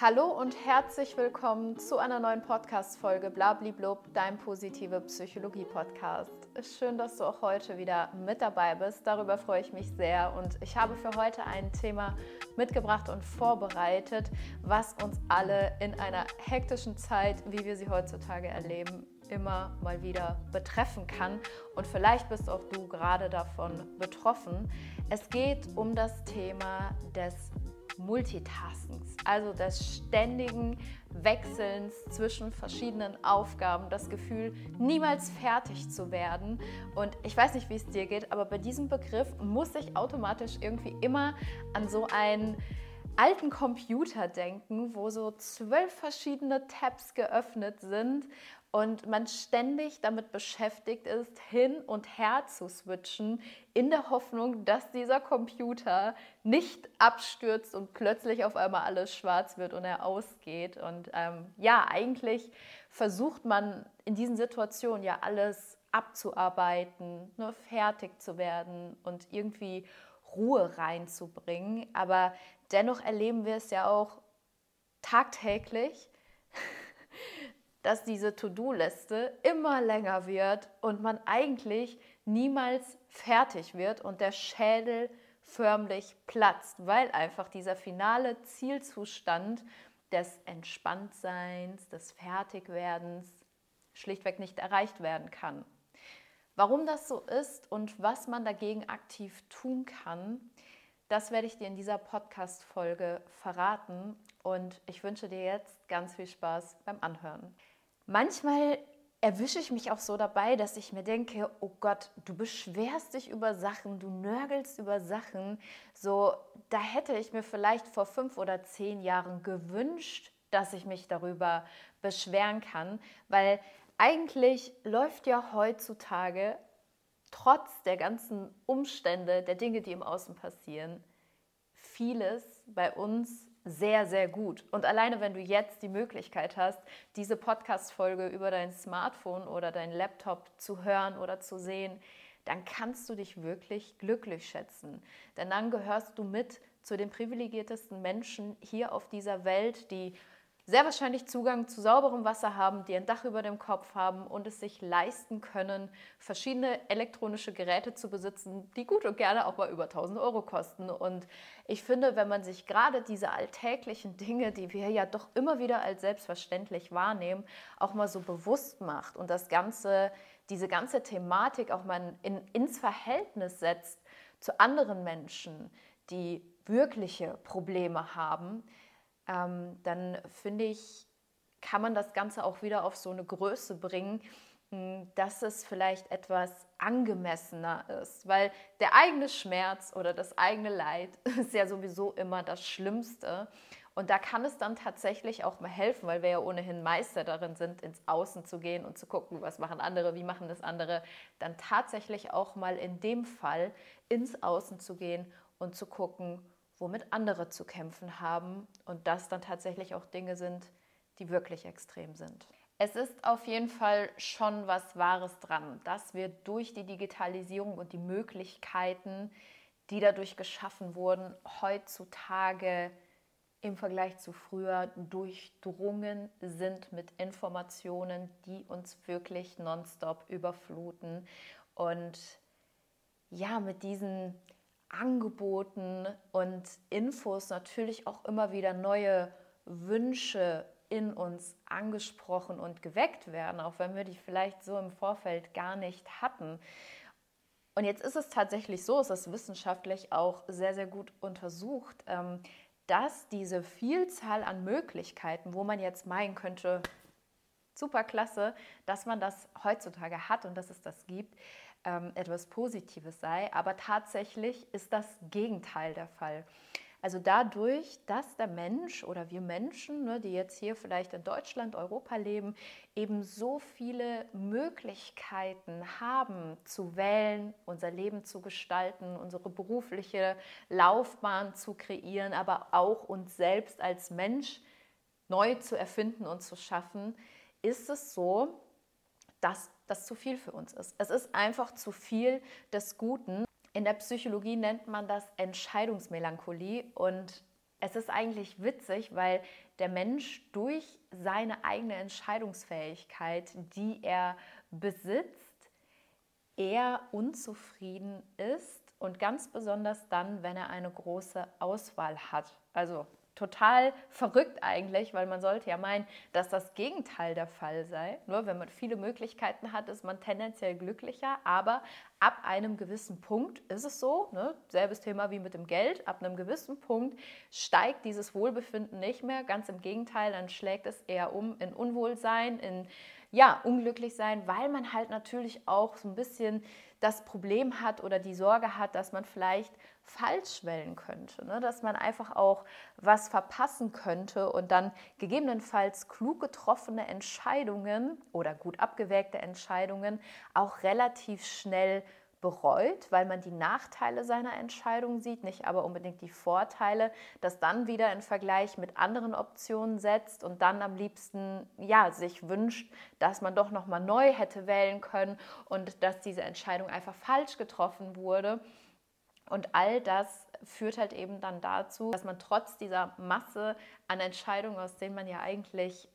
Hallo und herzlich willkommen zu einer neuen Podcast-Folge Blabliblub, dein positive Psychologie-Podcast. Schön, dass du auch heute wieder mit dabei bist. Darüber freue ich mich sehr. Und ich habe für heute ein Thema mitgebracht und vorbereitet, was uns alle in einer hektischen Zeit, wie wir sie heutzutage erleben, immer mal wieder betreffen kann. Und vielleicht bist auch du gerade davon betroffen. Es geht um das Thema des Multitaskens, also des ständigen Wechselns zwischen verschiedenen Aufgaben, das Gefühl, niemals fertig zu werden. Und ich weiß nicht, wie es dir geht, aber bei diesem Begriff muss ich automatisch irgendwie immer an so einen alten Computer denken, wo so zwölf verschiedene Tabs geöffnet sind und man ständig damit beschäftigt ist, hin und her zu switchen, in der Hoffnung, dass dieser Computer nicht abstürzt und plötzlich auf einmal alles schwarz wird und er ausgeht. Und ähm, ja, eigentlich versucht man in diesen Situationen ja alles abzuarbeiten, nur fertig zu werden und irgendwie Ruhe reinzubringen. Aber dennoch erleben wir es ja auch tagtäglich dass diese To-Do-Liste immer länger wird und man eigentlich niemals fertig wird und der Schädel förmlich platzt, weil einfach dieser finale Zielzustand des Entspanntseins, des Fertigwerdens schlichtweg nicht erreicht werden kann. Warum das so ist und was man dagegen aktiv tun kann, das werde ich dir in dieser Podcast-Folge verraten und ich wünsche dir jetzt ganz viel Spaß beim Anhören. Manchmal erwische ich mich auch so dabei, dass ich mir denke, oh Gott, du beschwerst dich über Sachen, du nörgelst über Sachen. So, da hätte ich mir vielleicht vor fünf oder zehn Jahren gewünscht, dass ich mich darüber beschweren kann, weil eigentlich läuft ja heutzutage trotz der ganzen Umstände, der Dinge, die im Außen passieren, vieles bei uns sehr, sehr gut. Und alleine, wenn du jetzt die Möglichkeit hast, diese Podcast-Folge über dein Smartphone oder dein Laptop zu hören oder zu sehen, dann kannst du dich wirklich glücklich schätzen. Denn dann gehörst du mit zu den privilegiertesten Menschen hier auf dieser Welt, die sehr wahrscheinlich Zugang zu sauberem Wasser haben, die ein Dach über dem Kopf haben und es sich leisten können, verschiedene elektronische Geräte zu besitzen, die gut und gerne auch mal über 1000 Euro kosten. Und ich finde, wenn man sich gerade diese alltäglichen Dinge, die wir ja doch immer wieder als selbstverständlich wahrnehmen, auch mal so bewusst macht und das Ganze, diese ganze Thematik auch mal in, ins Verhältnis setzt zu anderen Menschen, die wirkliche Probleme haben, ähm, dann finde ich, kann man das Ganze auch wieder auf so eine Größe bringen, hm, dass es vielleicht etwas angemessener ist, weil der eigene Schmerz oder das eigene Leid ist ja sowieso immer das Schlimmste. Und da kann es dann tatsächlich auch mal helfen, weil wir ja ohnehin Meister darin sind, ins Außen zu gehen und zu gucken, was machen andere, wie machen das andere, dann tatsächlich auch mal in dem Fall ins Außen zu gehen und zu gucken, womit andere zu kämpfen haben und das dann tatsächlich auch Dinge sind, die wirklich extrem sind. Es ist auf jeden Fall schon was Wahres dran, dass wir durch die Digitalisierung und die Möglichkeiten, die dadurch geschaffen wurden, heutzutage im Vergleich zu früher durchdrungen sind mit Informationen, die uns wirklich nonstop überfluten. Und ja, mit diesen Angeboten und Infos natürlich auch immer wieder neue Wünsche in uns angesprochen und geweckt werden, auch wenn wir die vielleicht so im Vorfeld gar nicht hatten. Und jetzt ist es tatsächlich so, es ist wissenschaftlich auch sehr, sehr gut untersucht, ähm, dass diese Vielzahl an Möglichkeiten, wo man jetzt meinen könnte, super klasse, dass man das heutzutage hat und dass es das gibt, ähm, etwas Positives sei. Aber tatsächlich ist das Gegenteil der Fall. Also dadurch, dass der Mensch oder wir Menschen, ne, die jetzt hier vielleicht in Deutschland, Europa leben, eben so viele Möglichkeiten haben zu wählen, unser Leben zu gestalten, unsere berufliche Laufbahn zu kreieren, aber auch uns selbst als Mensch neu zu erfinden und zu schaffen, ist es so, dass das zu viel für uns ist. Es ist einfach zu viel des Guten. In der Psychologie nennt man das Entscheidungsmelancholie und Es ist eigentlich witzig, weil der Mensch durch seine eigene Entscheidungsfähigkeit, die er besitzt, eher unzufrieden ist und ganz besonders dann, wenn er eine große Auswahl hat. Also total verrückt eigentlich, weil man sollte ja meinen, dass das Gegenteil der Fall sei. Nur wenn man viele Möglichkeiten hat, ist man tendenziell glücklicher. Aber ab einem gewissen Punkt ist es so, ne? selbes Thema wie mit dem Geld, ab einem gewissen Punkt steigt dieses Wohlbefinden nicht mehr. Ganz im Gegenteil, dann schlägt es eher um in Unwohlsein, in ja, unglücklich sein, weil man halt natürlich auch so ein bisschen das Problem hat oder die Sorge hat, dass man vielleicht falsch wählen könnte, ne? dass man einfach auch was verpassen könnte und dann gegebenenfalls klug getroffene Entscheidungen oder gut abgewägte Entscheidungen auch relativ schnell bereut, weil man die Nachteile seiner Entscheidung sieht, nicht aber unbedingt die Vorteile, das dann wieder in Vergleich mit anderen Optionen setzt und dann am liebsten ja sich wünscht, dass man doch noch mal neu hätte wählen können und dass diese Entscheidung einfach falsch getroffen wurde. Und all das führt halt eben dann dazu, dass man trotz dieser Masse an Entscheidungen, aus denen man ja eigentlich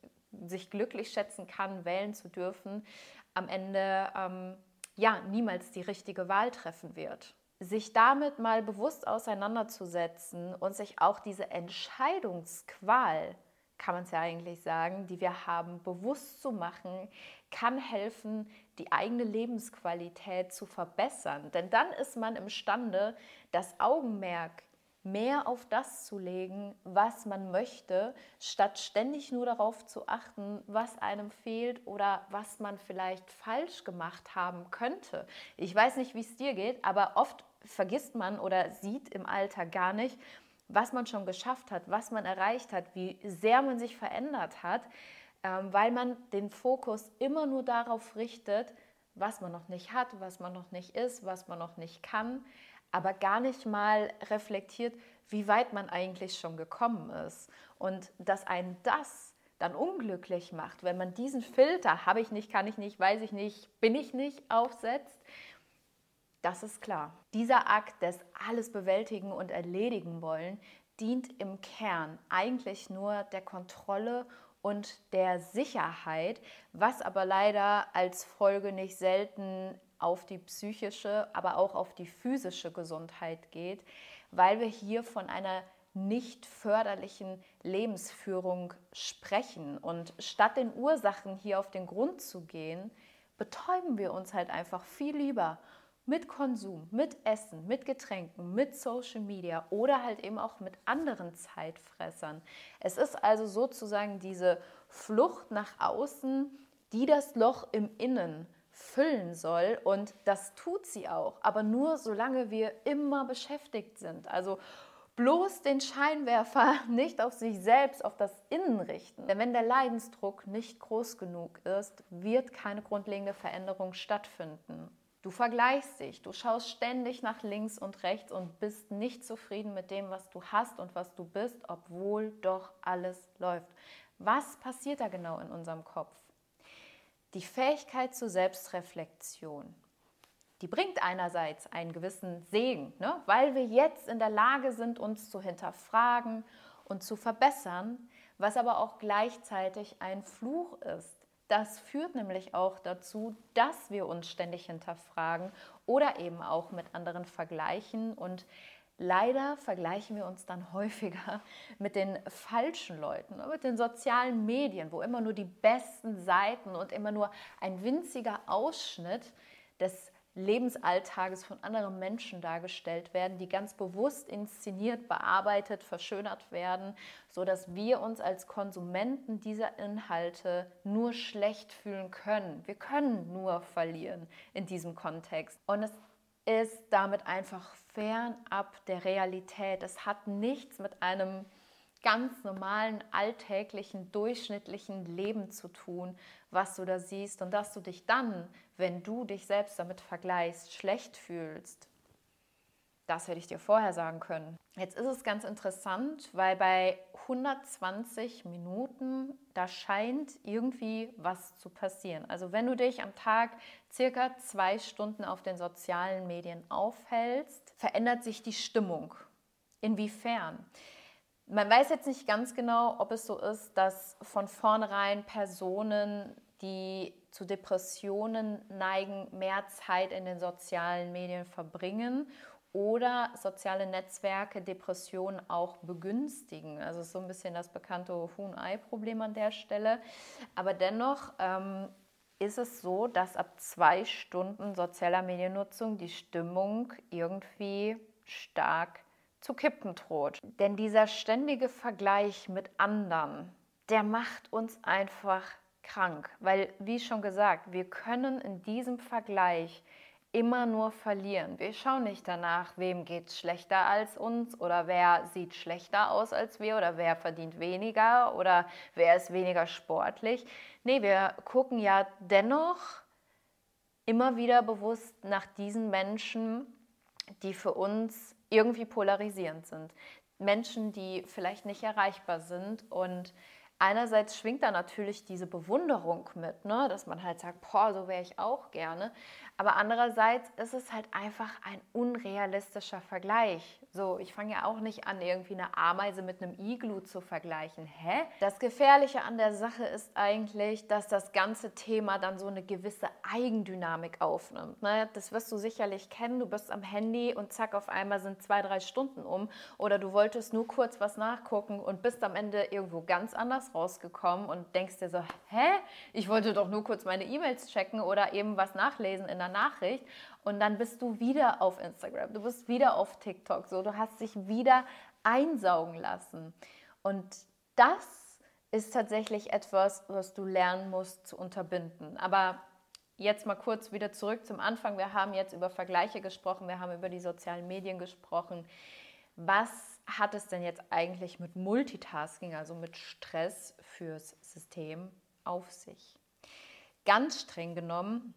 sich glücklich schätzen kann, wählen zu dürfen, am Ende ähm, ja niemals die richtige Wahl treffen wird. Sich damit mal bewusst auseinanderzusetzen und sich auch diese Entscheidungsqual, kann man es ja eigentlich sagen, die wir haben, bewusst zu machen, kann helfen, die eigene Lebensqualität zu verbessern. Denn dann ist man imstande, das Augenmerk mehr auf das zu legen, was man möchte, statt ständig nur darauf zu achten, was einem fehlt oder was man vielleicht falsch gemacht haben könnte. Ich weiß nicht, wie es dir geht, aber oft vergisst man oder sieht im Alter gar nicht, was man schon geschafft hat, was man erreicht hat, wie sehr man sich verändert hat, ähm, weil man den Fokus immer nur darauf richtet, was man noch nicht hat, was man noch nicht ist, was man noch nicht kann aber gar nicht mal reflektiert, wie weit man eigentlich schon gekommen ist. Und dass einen das dann unglücklich macht, wenn man diesen Filter, habe ich nicht, kann ich nicht, weiß ich nicht, bin ich nicht, aufsetzt, das ist klar. Dieser Akt des alles bewältigen und erledigen wollen dient im Kern eigentlich nur der Kontrolle und der Sicherheit, was aber leider als Folge nicht selten auf die psychische, aber auch auf die physische Gesundheit geht, weil wir hier von einer nicht förderlichen Lebensführung sprechen. Und statt den Ursachen hier auf den Grund zu gehen, betäuben wir uns halt einfach viel lieber mit Konsum, mit Essen, mit Getränken, mit Social Media oder halt eben auch mit anderen Zeitfressern. Es ist also sozusagen diese Flucht nach außen, die das Loch im Innen füllen soll. Und das tut sie auch, aber nur solange wir immer beschäftigt sind. Also bloß den Scheinwerfer nicht auf sich selbst, auf das Innen richten. Denn wenn der Leidensdruck nicht groß genug ist, wird keine grundlegende Veränderung stattfinden. Du vergleichst dich, du schaust ständig nach links und rechts und bist nicht zufrieden mit dem, was du hast und was du bist, obwohl doch alles läuft. Was passiert da genau in unserem Kopf? Die Fähigkeit zur Selbstreflexion, die bringt einerseits einen gewissen Segen, ne? weil wir jetzt in der Lage sind, uns zu hinterfragen und zu verbessern, was aber auch gleichzeitig ein Fluch ist. Das führt nämlich auch dazu, dass wir uns ständig hinterfragen oder eben auch mit anderen vergleichen und Leider vergleichen wir uns dann häufiger mit den falschen Leuten, mit den sozialen Medien, wo immer nur die besten Seiten und immer nur ein winziger Ausschnitt des Lebensalltages von anderen Menschen dargestellt werden, die ganz bewusst inszeniert, bearbeitet, verschönert werden, so dass wir uns als Konsumenten dieser Inhalte nur schlecht fühlen können. Wir können nur verlieren in diesem Kontext. Und es ist damit einfach fernab der Realität. Es hat nichts mit einem ganz normalen, alltäglichen, durchschnittlichen Leben zu tun, was du da siehst und dass du dich dann, wenn du dich selbst damit vergleichst, schlecht fühlst. Das hätte ich dir vorher sagen können. Jetzt ist es ganz interessant, weil bei 120 Minuten, da scheint irgendwie was zu passieren. Also wenn du dich am Tag circa zwei Stunden auf den sozialen Medien aufhältst, verändert sich die Stimmung. Inwiefern? Man weiß jetzt nicht ganz genau, ob es so ist, dass von vornherein Personen, die zu Depressionen neigen, mehr Zeit in den sozialen Medien verbringen oder soziale Netzwerke Depressionen auch begünstigen. Also so ein bisschen das bekannte Huhn-Ei-Problem an der Stelle. Aber dennoch ähm, ist es so, dass ab zwei Stunden sozialer Mediennutzung die Stimmung irgendwie stark zu kippen droht. Denn dieser ständige Vergleich mit anderen, der macht uns einfach krank. Weil, wie schon gesagt, wir können in diesem Vergleich immer nur verlieren. Wir schauen nicht danach, wem geht es schlechter als uns oder wer sieht schlechter aus als wir oder wer verdient weniger oder wer ist weniger sportlich. Nee, wir gucken ja dennoch immer wieder bewusst nach diesen Menschen, die für uns irgendwie polarisierend sind. Menschen, die vielleicht nicht erreichbar sind und einerseits schwingt da natürlich diese Bewunderung mit, ne? dass man halt sagt, boah, so wäre ich auch gerne. Aber andererseits ist es halt einfach ein unrealistischer Vergleich. So, ich fange ja auch nicht an, irgendwie eine Ameise mit einem Iglu zu vergleichen. Hä? Das Gefährliche an der Sache ist eigentlich, dass das ganze Thema dann so eine gewisse Eigendynamik aufnimmt. Ne? Das wirst du sicherlich kennen. Du bist am Handy und zack, auf einmal sind zwei, drei Stunden um. Oder du wolltest nur kurz was nachgucken und bist am Ende irgendwo ganz anders rausgekommen und denkst dir so, hä? Ich wollte doch nur kurz meine E-Mails checken oder eben was nachlesen in der Nachricht und dann bist du wieder auf Instagram, du bist wieder auf TikTok, so du hast dich wieder einsaugen lassen. Und das ist tatsächlich etwas, was du lernen musst zu unterbinden. Aber jetzt mal kurz wieder zurück zum Anfang. Wir haben jetzt über Vergleiche gesprochen, wir haben über die sozialen Medien gesprochen. Was hat es denn jetzt eigentlich mit Multitasking, also mit Stress fürs System auf sich? Ganz streng genommen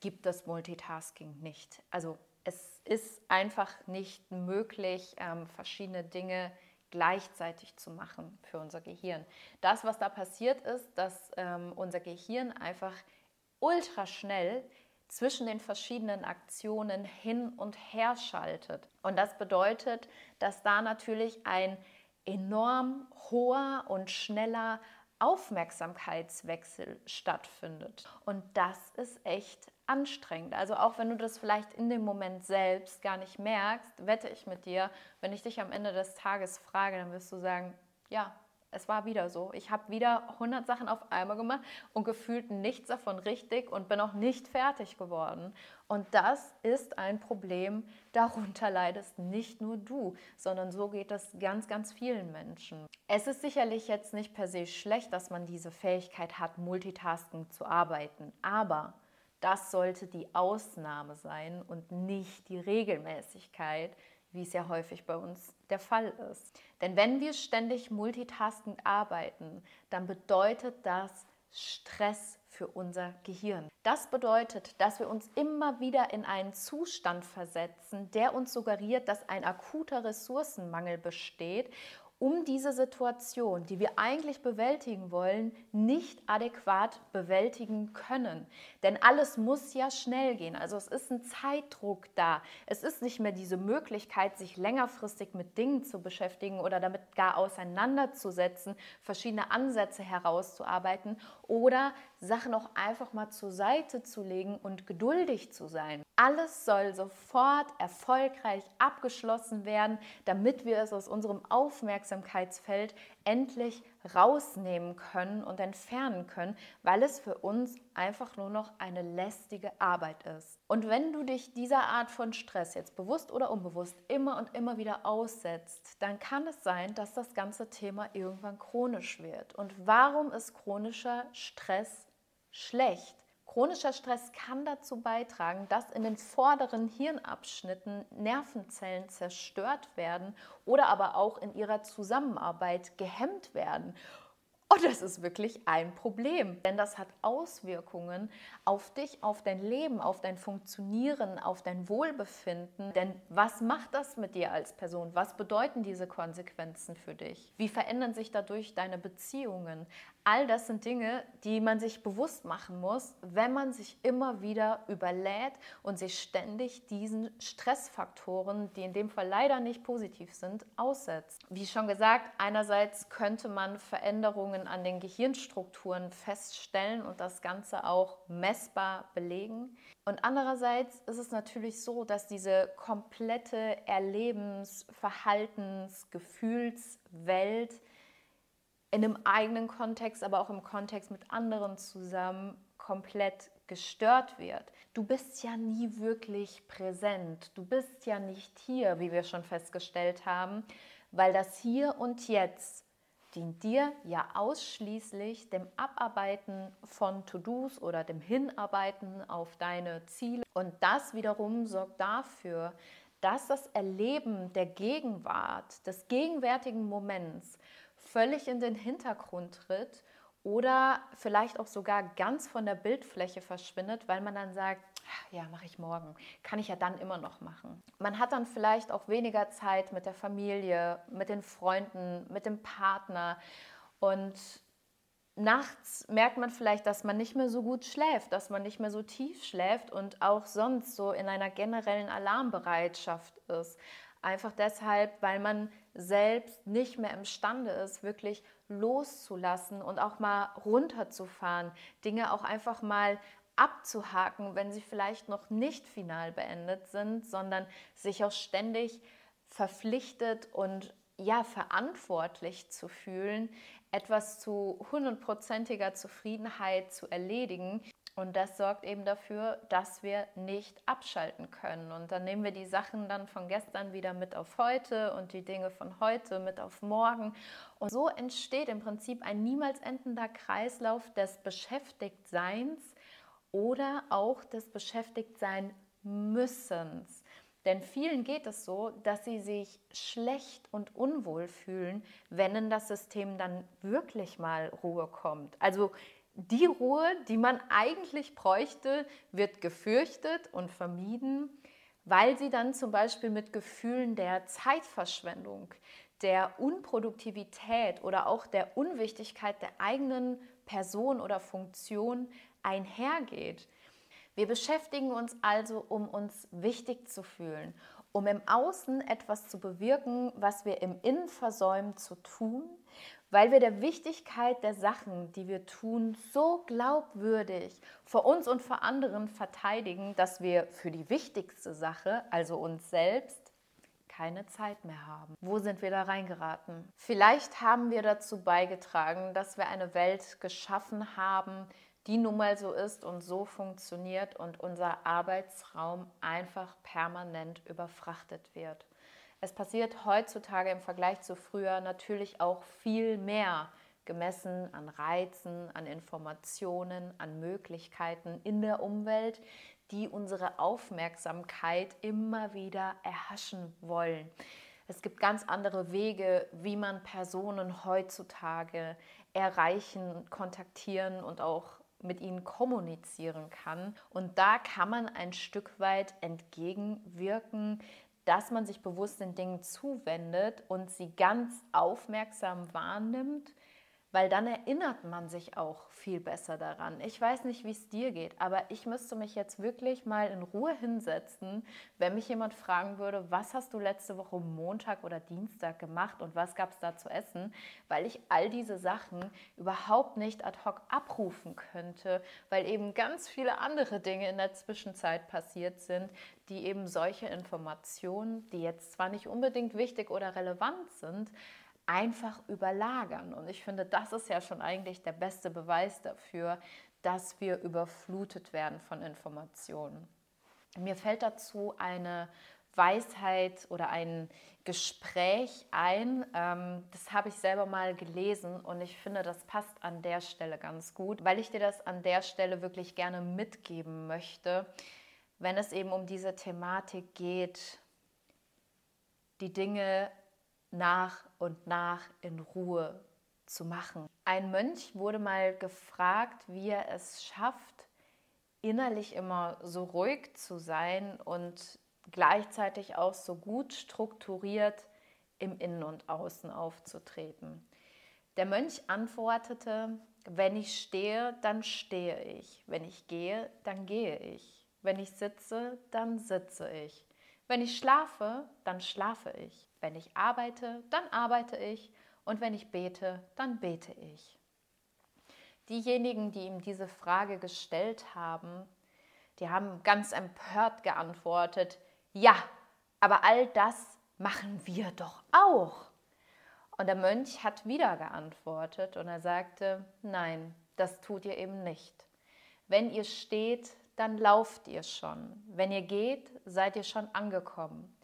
gibt das Multitasking nicht. Also es ist einfach nicht möglich, ähm, verschiedene Dinge gleichzeitig zu machen für unser Gehirn. Das, was da passiert ist, dass ähm, unser Gehirn einfach ultra schnell zwischen den verschiedenen Aktionen hin und her schaltet. Und das bedeutet, dass da natürlich ein enorm hoher und schneller Aufmerksamkeitswechsel stattfindet. Und das ist echt anstrengend. Also auch wenn du das vielleicht in dem Moment selbst gar nicht merkst, wette ich mit dir, wenn ich dich am Ende des Tages frage, dann wirst du sagen, ja, es war wieder so. Ich habe wieder 100 Sachen auf einmal gemacht und gefühlt nichts davon richtig und bin auch nicht fertig geworden. Und das ist ein Problem, darunter leidest nicht nur du, sondern so geht es ganz, ganz vielen Menschen. Es ist sicherlich jetzt nicht per se schlecht, dass man diese Fähigkeit hat, multitasking zu arbeiten, aber das sollte die Ausnahme sein und nicht die Regelmäßigkeit, wie es ja häufig bei uns der Fall ist. Denn wenn wir ständig multitaskend arbeiten, dann bedeutet das Stress für unser Gehirn. Das bedeutet, dass wir uns immer wieder in einen Zustand versetzen, der uns suggeriert, dass ein akuter Ressourcenmangel besteht um diese Situation, die wir eigentlich bewältigen wollen, nicht adäquat bewältigen können. Denn alles muss ja schnell gehen. Also es ist ein Zeitdruck da. Es ist nicht mehr diese Möglichkeit, sich längerfristig mit Dingen zu beschäftigen oder damit gar auseinanderzusetzen, verschiedene Ansätze herauszuarbeiten oder Sachen auch einfach mal zur Seite zu legen und geduldig zu sein. Alles soll sofort erfolgreich abgeschlossen werden, damit wir es aus unserem Aufmerksamkeitsfeld endlich rausnehmen können und entfernen können, weil es für uns einfach nur noch eine lästige Arbeit ist. Und wenn du dich dieser Art von Stress jetzt bewusst oder unbewusst immer und immer wieder aussetzt, dann kann es sein, dass das ganze Thema irgendwann chronisch wird. Und warum ist chronischer Stress schlecht? Chronischer Stress kann dazu beitragen, dass in den vorderen Hirnabschnitten Nervenzellen zerstört werden oder aber auch in ihrer Zusammenarbeit gehemmt werden. Und das ist wirklich ein Problem, denn das hat Auswirkungen auf dich, auf dein Leben, auf dein Funktionieren, auf dein Wohlbefinden. Denn was macht das mit dir als Person? Was bedeuten diese Konsequenzen für dich? Wie verändern sich dadurch deine Beziehungen? All das sind Dinge, die man sich bewusst machen muss, wenn man sich immer wieder überlädt und sich ständig diesen Stressfaktoren, die in dem Fall leider nicht positiv sind, aussetzt. Wie schon gesagt, einerseits könnte man Veränderungen an den Gehirnstrukturen feststellen und das Ganze auch messbar belegen. Und andererseits ist es natürlich so, dass diese komplette Erlebens-, Verhaltens-, Gefühlswelt in einem eigenen Kontext, aber auch im Kontext mit anderen zusammen komplett gestört wird. Du bist ja nie wirklich präsent. Du bist ja nicht hier, wie wir schon festgestellt haben, weil das Hier und Jetzt dient dir ja ausschließlich dem Abarbeiten von To-Dos oder dem Hinarbeiten auf deine Ziele. Und das wiederum sorgt dafür, dass das Erleben der Gegenwart, des gegenwärtigen Moments völlig in den Hintergrund tritt oder vielleicht auch sogar ganz von der Bildfläche verschwindet, weil man dann sagt, ja, mache ich morgen, kann ich ja dann immer noch machen. Man hat dann vielleicht auch weniger Zeit mit der Familie, mit den Freunden, mit dem Partner und nachts merkt man vielleicht, dass man nicht mehr so gut schläft, dass man nicht mehr so tief schläft und auch sonst so in einer generellen Alarmbereitschaft ist. Einfach deshalb, weil man selbst nicht mehr imstande ist, wirklich loszulassen und auch mal runterzufahren, Dinge auch einfach mal abzuhaken, wenn sie vielleicht noch nicht final beendet sind, sondern sich auch ständig verpflichtet und ja verantwortlich zu fühlen, etwas zu hundertprozentiger Zufriedenheit zu erledigen, und das sorgt eben dafür, dass wir nicht abschalten können. Und dann nehmen wir die Sachen dann von gestern wieder mit auf heute und die Dinge von heute mit auf morgen. Und so entsteht im Prinzip ein niemals endender Kreislauf des Beschäftigtseins oder auch des Beschäftigtsein müssens. Denn vielen geht es so, dass sie sich schlecht und unwohl fühlen, wenn in das System dann wirklich mal Ruhe kommt. Also die Ruhe, die man eigentlich bräuchte, wird gefürchtet und vermieden, weil sie dann zum Beispiel mit Gefühlen der Zeitverschwendung, der Unproduktivität oder auch der Unwichtigkeit der eigenen Person oder Funktion einhergeht. Wir beschäftigen uns also, um uns wichtig zu fühlen, um im Außen etwas zu bewirken, was wir im Innen versäumen zu tun weil wir der Wichtigkeit der Sachen, die wir tun, so glaubwürdig vor uns und vor anderen verteidigen, dass wir für die wichtigste Sache, also uns selbst, keine Zeit mehr haben. Wo sind wir da reingeraten? Vielleicht haben wir dazu beigetragen, dass wir eine Welt geschaffen haben, die nun mal so ist und so funktioniert und unser Arbeitsraum einfach permanent überfrachtet wird. Es passiert heutzutage im Vergleich zu früher natürlich auch viel mehr gemessen an Reizen, an Informationen, an Möglichkeiten in der Umwelt, die unsere Aufmerksamkeit immer wieder erhaschen wollen. Es gibt ganz andere Wege, wie man Personen heutzutage erreichen, kontaktieren und auch mit ihnen kommunizieren kann. Und da kann man ein Stück weit entgegenwirken, dass man sich bewusst den Dingen zuwendet und sie ganz aufmerksam wahrnimmt, weil dann erinnert man sich auch viel besser daran. Ich weiß nicht, wie es dir geht, aber ich müsste mich jetzt wirklich mal in Ruhe hinsetzen, wenn mich jemand fragen würde, was hast du letzte Woche Montag oder Dienstag gemacht und was gab es da zu essen, weil ich all diese Sachen überhaupt nicht ad hoc abrufen könnte, weil eben ganz viele andere Dinge in der Zwischenzeit passiert sind, die eben solche Informationen, die jetzt zwar nicht unbedingt wichtig oder relevant sind, einfach überlagern. Und ich finde, das ist ja schon eigentlich der beste Beweis dafür, dass wir überflutet werden von Informationen. Mir fällt dazu eine Weisheit oder ein Gespräch ein. Ähm, das habe ich selber mal gelesen und ich finde, das passt an der Stelle ganz gut, weil ich dir das an der Stelle wirklich gerne mitgeben möchte, wenn es eben um diese Thematik geht, die Dinge nach und nach in Ruhe zu machen. Ein Mönch wurde mal gefragt, wie er es schafft, innerlich immer so ruhig zu sein und gleichzeitig auch so gut strukturiert im Innen und Außen aufzutreten. Der Mönch antwortete, wenn ich stehe, dann stehe ich. Wenn ich gehe, dann gehe ich. Wenn ich sitze, dann sitze ich. Wenn ich schlafe, dann schlafe ich. Wenn ich arbeite, dann arbeite ich. Und wenn ich bete, dann bete ich. Diejenigen, die ihm diese Frage gestellt haben, die haben ganz empört geantwortet, ja, aber all das machen wir doch auch. Und der Mönch hat wieder geantwortet und er sagte, nein, das tut ihr eben nicht. Wenn ihr steht, dann lauft ihr schon. Wenn ihr geht, seid ihr schon angekommen.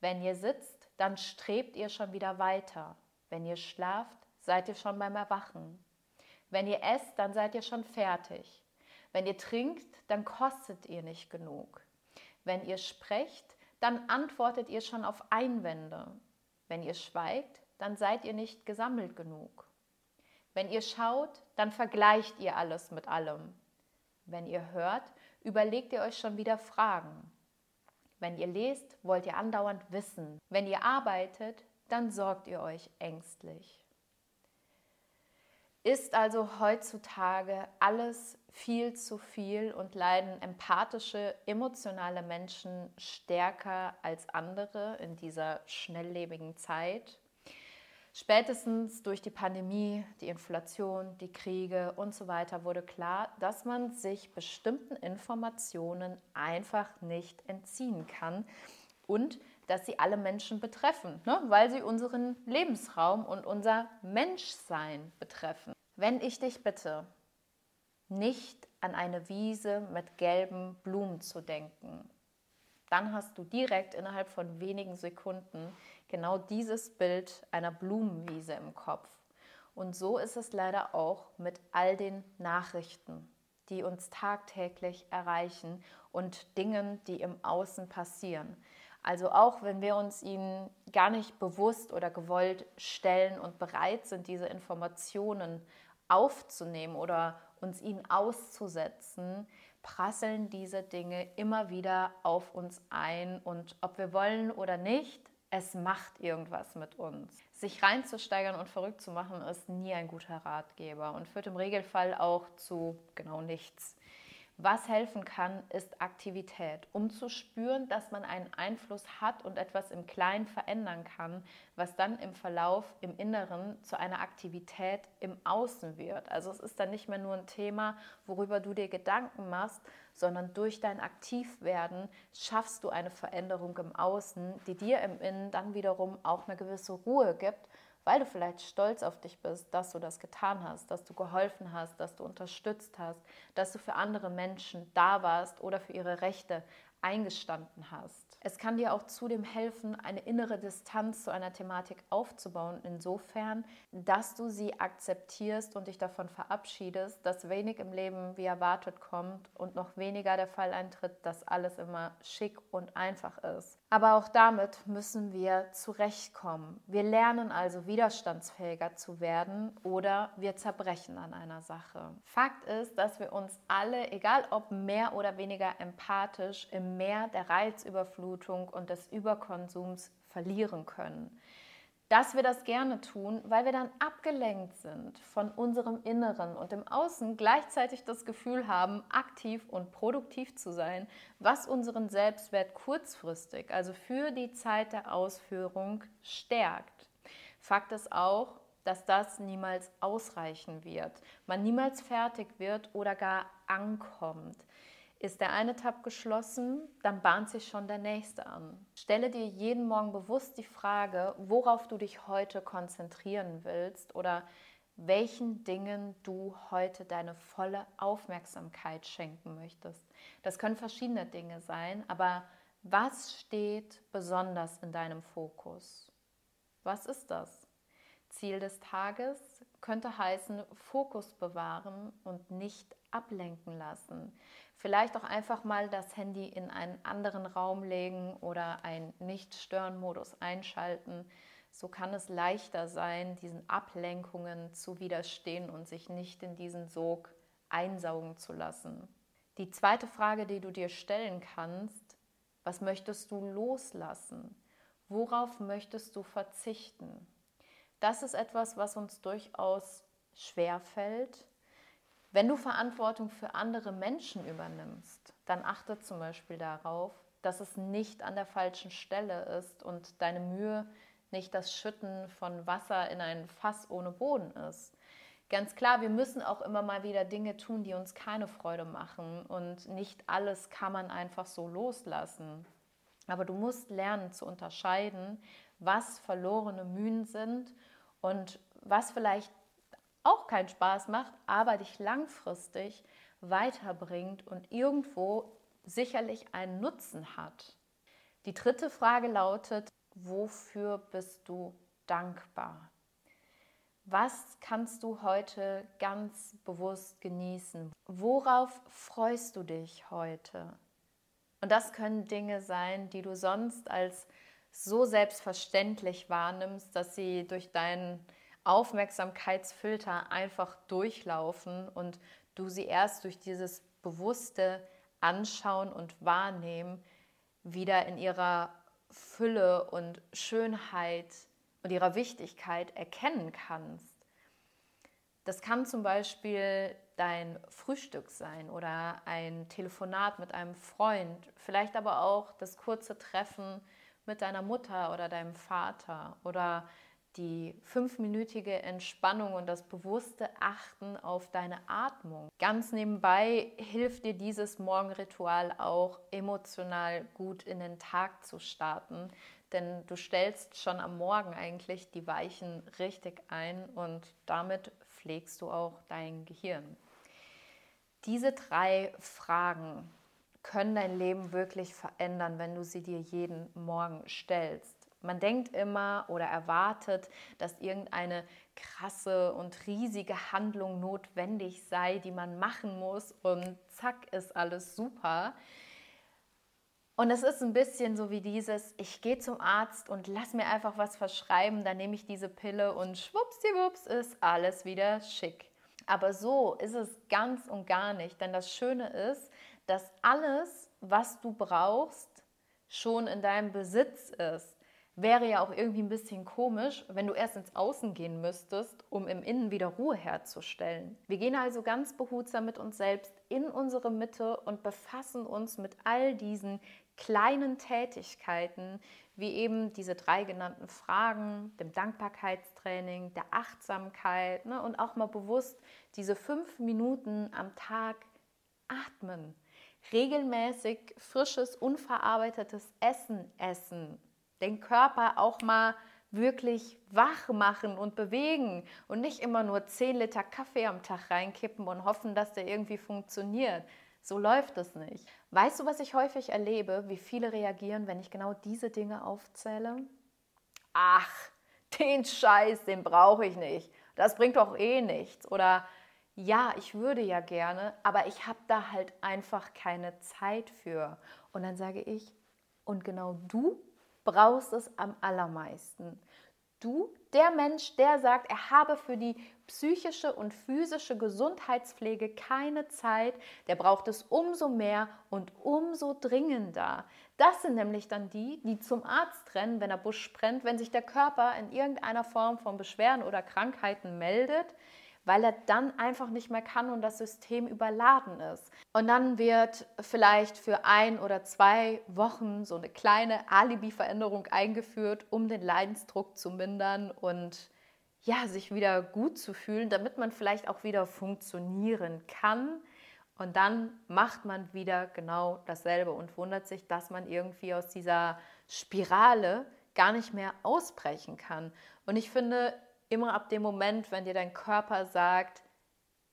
Wenn ihr sitzt, dann strebt ihr schon wieder weiter. Wenn ihr schlaft, seid ihr schon beim Erwachen. Wenn ihr esst, dann seid ihr schon fertig. Wenn ihr trinkt, dann kostet ihr nicht genug. Wenn ihr sprecht, dann antwortet ihr schon auf Einwände. Wenn ihr schweigt, dann seid ihr nicht gesammelt genug. Wenn ihr schaut, dann vergleicht ihr alles mit allem. Wenn ihr hört, überlegt ihr euch schon wieder Fragen. Wenn ihr lest, wollt ihr andauernd wissen. Wenn ihr arbeitet, dann sorgt ihr euch ängstlich. Ist also heutzutage alles viel zu viel und leiden empathische, emotionale Menschen stärker als andere in dieser schnelllebigen Zeit? Spätestens durch die Pandemie, die Inflation, die Kriege und so weiter wurde klar, dass man sich bestimmten Informationen einfach nicht entziehen kann und dass sie alle Menschen betreffen, ne? weil sie unseren Lebensraum und unser Menschsein betreffen. Wenn ich dich bitte, nicht an eine Wiese mit gelben Blumen zu denken, dann hast du direkt innerhalb von wenigen Sekunden genau dieses Bild einer Blumenwiese im Kopf. Und so ist es leider auch mit all den Nachrichten, die uns tagtäglich erreichen und Dingen, die im Außen passieren. Also auch wenn wir uns ihnen gar nicht bewusst oder gewollt stellen und bereit sind, diese Informationen aufzunehmen oder uns ihnen auszusetzen, prasseln diese Dinge immer wieder auf uns ein und ob wir wollen oder nicht, es macht irgendwas mit uns. Sich reinzusteigern und verrückt zu machen, ist nie ein guter Ratgeber und führt im Regelfall auch zu genau nichts. Was helfen kann, ist Aktivität, um zu spüren, dass man einen Einfluss hat und etwas im Kleinen verändern kann, was dann im Verlauf im Inneren zu einer Aktivität im Außen wird. Also es ist dann nicht mehr nur ein Thema, worüber du dir Gedanken machst, sondern durch dein Aktivwerden schaffst du eine Veränderung im Außen, die dir im Innen dann wiederum auch eine gewisse Ruhe gibt weil du vielleicht stolz auf dich bist, dass du das getan hast, dass du geholfen hast, dass du unterstützt hast, dass du für andere Menschen da warst oder für ihre Rechte eingestanden hast. Es kann dir auch zudem helfen, eine innere Distanz zu einer Thematik aufzubauen, insofern, dass du sie akzeptierst und dich davon verabschiedest, dass wenig im Leben wie erwartet kommt und noch weniger der Fall eintritt, dass alles immer schick und einfach ist. Aber auch damit müssen wir zurechtkommen. Wir lernen also widerstandsfähiger zu werden oder wir zerbrechen an einer Sache. Fakt ist, dass wir uns alle, egal ob mehr oder weniger empathisch, im Meer der Reizüberflutung und des Überkonsums verlieren können dass wir das gerne tun, weil wir dann abgelenkt sind von unserem Inneren und im Außen gleichzeitig das Gefühl haben, aktiv und produktiv zu sein, was unseren Selbstwert kurzfristig, also für die Zeit der Ausführung, stärkt. Fakt ist auch, dass das niemals ausreichen wird, man niemals fertig wird oder gar ankommt. Ist der eine Tab geschlossen, dann bahnt sich schon der nächste an. Stelle dir jeden Morgen bewusst die Frage, worauf du dich heute konzentrieren willst oder welchen Dingen du heute deine volle Aufmerksamkeit schenken möchtest. Das können verschiedene Dinge sein, aber was steht besonders in deinem Fokus? Was ist das? Ziel des Tages könnte heißen, Fokus bewahren und nicht ablenken lassen. Vielleicht auch einfach mal das Handy in einen anderen Raum legen oder einen Nicht-Stören-Modus einschalten. so kann es leichter sein, diesen Ablenkungen zu widerstehen und sich nicht in diesen Sog einsaugen zu lassen. Die zweite Frage, die du dir stellen kannst, was möchtest du loslassen? Worauf möchtest du verzichten? Das ist etwas, was uns durchaus schwer fällt. Wenn du Verantwortung für andere Menschen übernimmst, dann achte zum Beispiel darauf, dass es nicht an der falschen Stelle ist und deine Mühe nicht das Schütten von Wasser in ein Fass ohne Boden ist. Ganz klar, wir müssen auch immer mal wieder Dinge tun, die uns keine Freude machen und nicht alles kann man einfach so loslassen. Aber du musst lernen zu unterscheiden, was verlorene Mühen sind und was vielleicht auch keinen Spaß macht, aber dich langfristig weiterbringt und irgendwo sicherlich einen Nutzen hat. Die dritte Frage lautet, wofür bist du dankbar? Was kannst du heute ganz bewusst genießen? Worauf freust du dich heute? Und das können Dinge sein, die du sonst als so selbstverständlich wahrnimmst, dass sie durch deinen Aufmerksamkeitsfilter einfach durchlaufen und du sie erst durch dieses bewusste Anschauen und Wahrnehmen wieder in ihrer Fülle und Schönheit und ihrer Wichtigkeit erkennen kannst. Das kann zum Beispiel dein Frühstück sein oder ein Telefonat mit einem Freund, vielleicht aber auch das kurze Treffen mit deiner Mutter oder deinem Vater oder die fünfminütige Entspannung und das bewusste Achten auf deine Atmung. Ganz nebenbei hilft dir dieses Morgenritual auch emotional gut in den Tag zu starten, denn du stellst schon am Morgen eigentlich die Weichen richtig ein und damit pflegst du auch dein Gehirn. Diese drei Fragen können dein Leben wirklich verändern, wenn du sie dir jeden Morgen stellst. Man denkt immer oder erwartet, dass irgendeine krasse und riesige Handlung notwendig sei, die man machen muss und zack ist alles super. Und es ist ein bisschen so wie dieses, ich gehe zum Arzt und lass mir einfach was verschreiben, dann nehme ich diese Pille und schwuppsdiwupps ist alles wieder schick. Aber so ist es ganz und gar nicht, denn das Schöne ist, dass alles, was du brauchst, schon in deinem Besitz ist. Wäre ja auch irgendwie ein bisschen komisch, wenn du erst ins Außen gehen müsstest, um im Innen wieder Ruhe herzustellen. Wir gehen also ganz behutsam mit uns selbst in unsere Mitte und befassen uns mit all diesen kleinen Tätigkeiten, wie eben diese drei genannten Fragen, dem Dankbarkeitstraining, der Achtsamkeit ne, und auch mal bewusst diese fünf Minuten am Tag atmen, regelmäßig frisches, unverarbeitetes Essen essen, den Körper auch mal wirklich wach machen und bewegen und nicht immer nur 10 Liter Kaffee am Tag reinkippen und hoffen, dass der irgendwie funktioniert. So läuft es nicht. Weißt du, was ich häufig erlebe, wie viele reagieren, wenn ich genau diese Dinge aufzähle? Ach, den Scheiß, den brauche ich nicht. Das bringt doch eh nichts. Oder ja, ich würde ja gerne, aber ich habe da halt einfach keine Zeit für. Und dann sage ich, und genau du brauchst es am allermeisten. Du, der Mensch, der sagt, er habe für die psychische und physische Gesundheitspflege keine Zeit, der braucht es umso mehr und umso dringender. Das sind nämlich dann die, die zum Arzt rennen, wenn der Busch brennt, wenn sich der Körper in irgendeiner Form von Beschwerden oder Krankheiten meldet, weil er dann einfach nicht mehr kann und das System überladen ist. Und dann wird vielleicht für ein oder zwei Wochen so eine kleine Alibi-Veränderung eingeführt, um den Leidensdruck zu mindern und ja, sich wieder gut zu fühlen, damit man vielleicht auch wieder funktionieren kann. Und dann macht man wieder genau dasselbe und wundert sich, dass man irgendwie aus dieser Spirale gar nicht mehr ausbrechen kann. Und ich finde, immer ab dem Moment, wenn dir dein Körper sagt,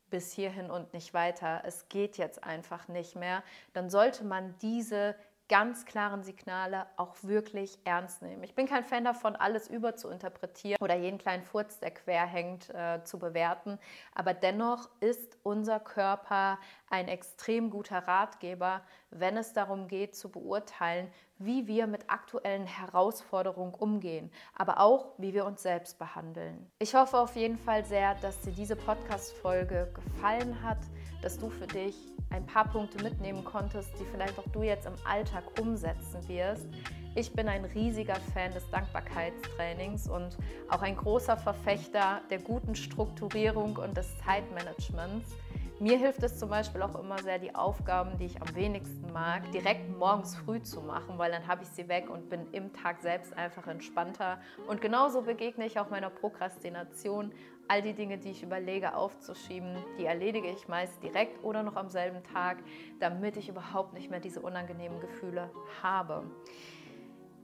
bis hierhin und nicht weiter, es geht jetzt einfach nicht mehr, dann sollte man diese ganz klaren Signale auch wirklich ernst nehmen. Ich bin kein Fan davon, alles über zu interpretieren oder jeden kleinen Furz, der quer hängt, äh, zu bewerten. Aber dennoch ist unser Körper ein extrem guter Ratgeber, wenn es darum geht zu beurteilen, wie wir mit aktuellen Herausforderungen umgehen, aber auch, wie wir uns selbst behandeln. Ich hoffe auf jeden Fall sehr, dass dir diese Podcast-Folge gefallen hat, dass du für dich ein paar Punkte mitnehmen konntest, die vielleicht auch du jetzt im Alltag umsetzen wirst. Ich bin ein riesiger Fan des Dankbarkeitstrainings und auch ein großer Verfechter der guten Strukturierung und des Zeitmanagements. Mir hilft es zum Beispiel auch immer sehr, die Aufgaben, die ich am wenigsten mag, direkt morgens früh zu machen, weil dann habe ich sie weg und bin im Tag selbst einfach entspannter. Und genauso begegne ich auch meiner Prokrastination. All die Dinge, die ich überlege aufzuschieben, die erledige ich meist direkt oder noch am selben Tag, damit ich überhaupt nicht mehr diese unangenehmen Gefühle habe.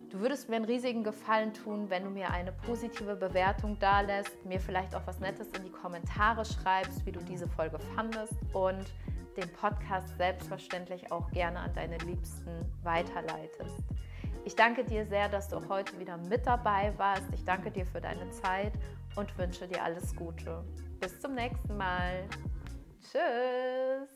Du würdest mir einen riesigen Gefallen tun, wenn du mir eine positive Bewertung dalässt, mir vielleicht auch was Nettes in die Kommentare schreibst, wie du diese Folge fandest und den Podcast selbstverständlich auch gerne an deine Liebsten weiterleitest. Ich danke dir sehr, dass du heute wieder mit dabei warst. Ich danke dir für deine Zeit und wünsche dir alles Gute. Bis zum nächsten Mal. Tschüss.